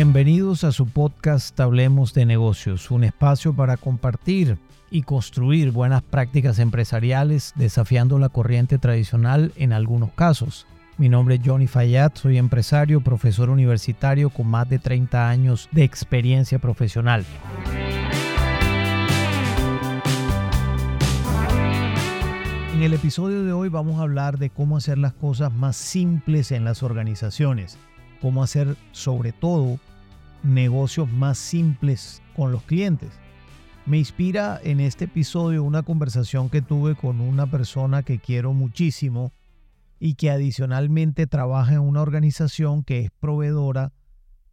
Bienvenidos a su podcast Hablemos de negocios, un espacio para compartir y construir buenas prácticas empresariales desafiando la corriente tradicional en algunos casos. Mi nombre es Johnny Fayad, soy empresario, profesor universitario con más de 30 años de experiencia profesional. En el episodio de hoy vamos a hablar de cómo hacer las cosas más simples en las organizaciones, cómo hacer sobre todo negocios más simples con los clientes. Me inspira en este episodio una conversación que tuve con una persona que quiero muchísimo y que adicionalmente trabaja en una organización que es proveedora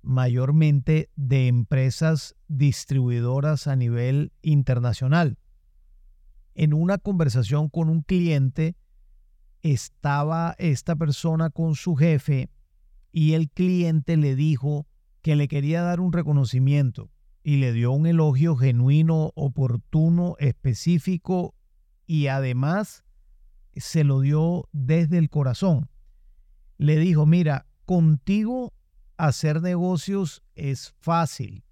mayormente de empresas distribuidoras a nivel internacional en una conversación con un cliente, estaba esta persona con su jefe y el cliente le dijo que le quería dar un reconocimiento y le dio un elogio genuino, oportuno, específico y además se lo dio desde el corazón. Le dijo, mira, contigo hacer negocios es fácil.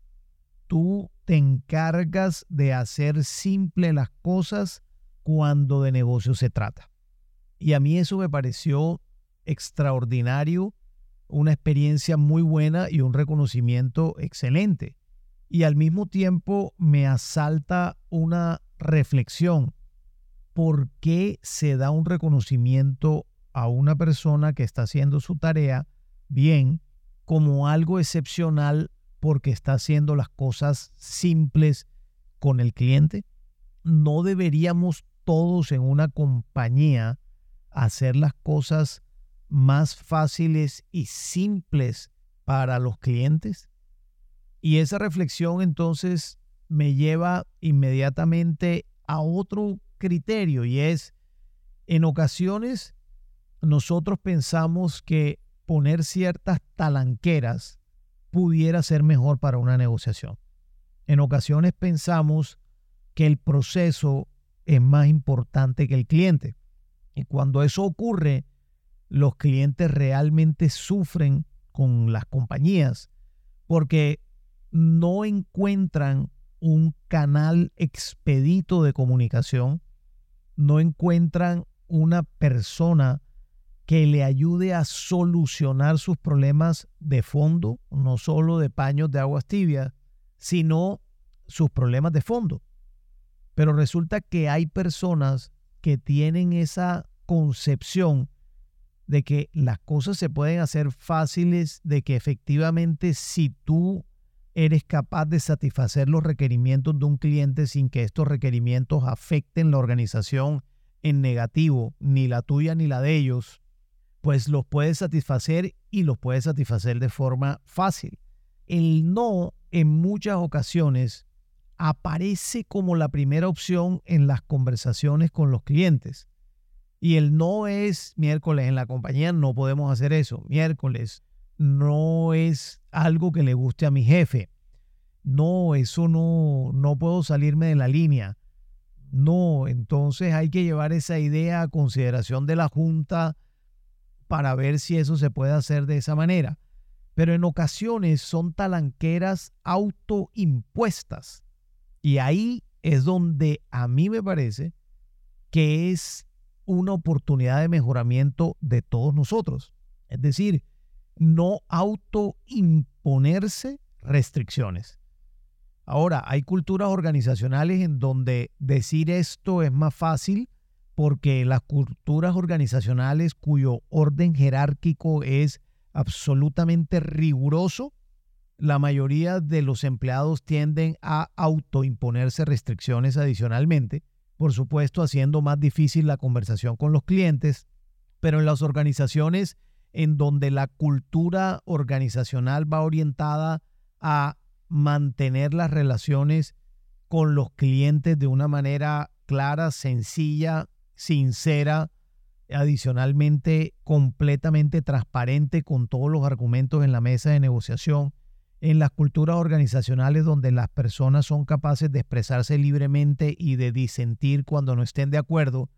Tú te encargas de hacer simple las cosas cuando de negocio se trata. Y a mí eso me pareció extraordinario, una experiencia muy buena y un reconocimiento excelente. Y al mismo tiempo me asalta una reflexión. ¿Por qué se da un reconocimiento a una persona que está haciendo su tarea bien como algo excepcional porque está haciendo las cosas simples con el cliente? ¿No deberíamos todos en una compañía hacer las cosas más fáciles y simples para los clientes? Y esa reflexión entonces me lleva inmediatamente a otro criterio y es, en ocasiones nosotros pensamos que poner ciertas talanqueras pudiera ser mejor para una negociación. En ocasiones pensamos que el proceso es más importante que el cliente. Y cuando eso ocurre, los clientes realmente sufren con las compañías porque no encuentran un canal expedito de comunicación, no encuentran una persona que le ayude a solucionar sus problemas de fondo, no solo de paños de aguas tibias, sino sus problemas de fondo. Pero resulta que hay personas que tienen esa concepción de que las cosas se pueden hacer fáciles, de que efectivamente si tú eres capaz de satisfacer los requerimientos de un cliente sin que estos requerimientos afecten la organización en negativo, ni la tuya ni la de ellos, pues los puedes satisfacer y los puedes satisfacer de forma fácil. El no en muchas ocasiones aparece como la primera opción en las conversaciones con los clientes. Y el no es miércoles en la compañía, no podemos hacer eso. Miércoles no es algo que le guste a mi jefe. No, eso no, no puedo salirme de la línea. No, entonces hay que llevar esa idea a consideración de la junta para ver si eso se puede hacer de esa manera. Pero en ocasiones son talanqueras autoimpuestas. Y ahí es donde a mí me parece que es una oportunidad de mejoramiento de todos nosotros. Es decir, no autoimponerse restricciones. Ahora, hay culturas organizacionales en donde decir esto es más fácil porque las culturas organizacionales cuyo orden jerárquico es absolutamente riguroso, la mayoría de los empleados tienden a autoimponerse restricciones adicionalmente, por supuesto haciendo más difícil la conversación con los clientes, pero en las organizaciones en donde la cultura organizacional va orientada a mantener las relaciones con los clientes de una manera clara, sencilla, sincera, adicionalmente completamente transparente con todos los argumentos en la mesa de negociación, en las culturas organizacionales donde las personas son capaces de expresarse libremente y de disentir cuando no estén de acuerdo,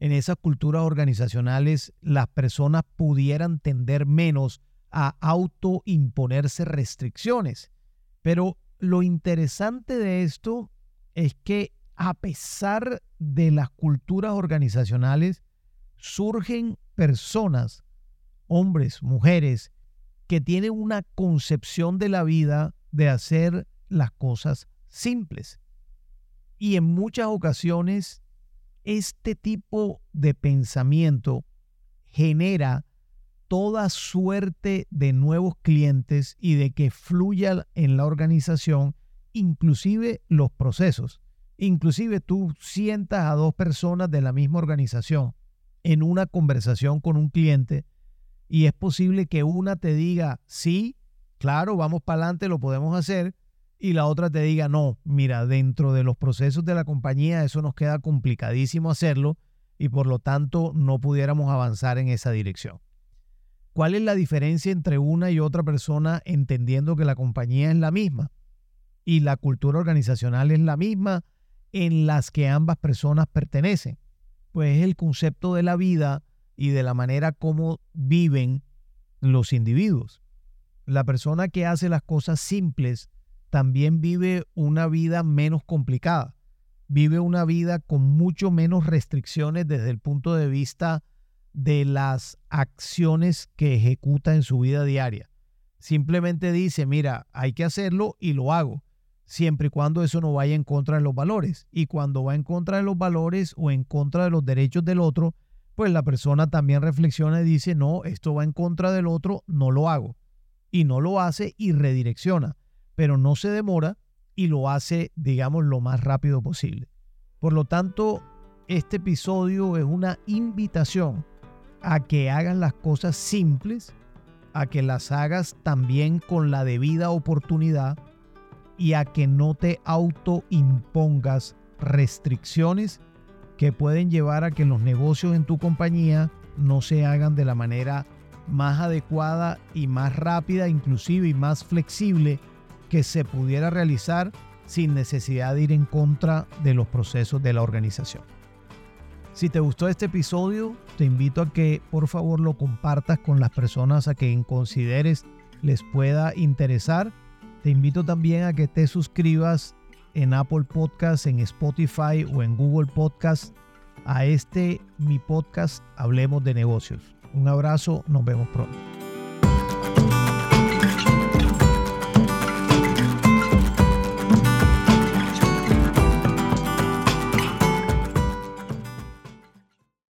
en esas culturas organizacionales las personas pudieran tender menos a autoimponerse restricciones. Pero lo interesante de esto es que a pesar de las culturas organizacionales, surgen personas, hombres, mujeres, que tienen una concepción de la vida de hacer las cosas simples. Y en muchas ocasiones, este tipo de pensamiento genera toda suerte de nuevos clientes y de que fluya en la organización, inclusive los procesos. Inclusive tú sientas a dos personas de la misma organización en una conversación con un cliente y es posible que una te diga, sí, claro, vamos para adelante, lo podemos hacer, y la otra te diga, no, mira, dentro de los procesos de la compañía eso nos queda complicadísimo hacerlo y por lo tanto no pudiéramos avanzar en esa dirección. ¿Cuál es la diferencia entre una y otra persona entendiendo que la compañía es la misma y la cultura organizacional es la misma en las que ambas personas pertenecen? Pues es el concepto de la vida y de la manera como viven los individuos. La persona que hace las cosas simples también vive una vida menos complicada, vive una vida con mucho menos restricciones desde el punto de vista de las acciones que ejecuta en su vida diaria. Simplemente dice, mira, hay que hacerlo y lo hago, siempre y cuando eso no vaya en contra de los valores. Y cuando va en contra de los valores o en contra de los derechos del otro, pues la persona también reflexiona y dice, no, esto va en contra del otro, no lo hago. Y no lo hace y redirecciona pero no se demora y lo hace, digamos, lo más rápido posible. Por lo tanto, este episodio es una invitación a que hagan las cosas simples, a que las hagas también con la debida oportunidad y a que no te autoimpongas restricciones que pueden llevar a que los negocios en tu compañía no se hagan de la manera más adecuada y más rápida, inclusive y más flexible que se pudiera realizar sin necesidad de ir en contra de los procesos de la organización. Si te gustó este episodio, te invito a que por favor lo compartas con las personas a quien consideres les pueda interesar. Te invito también a que te suscribas en Apple Podcasts, en Spotify o en Google Podcasts a este mi podcast Hablemos de negocios. Un abrazo, nos vemos pronto.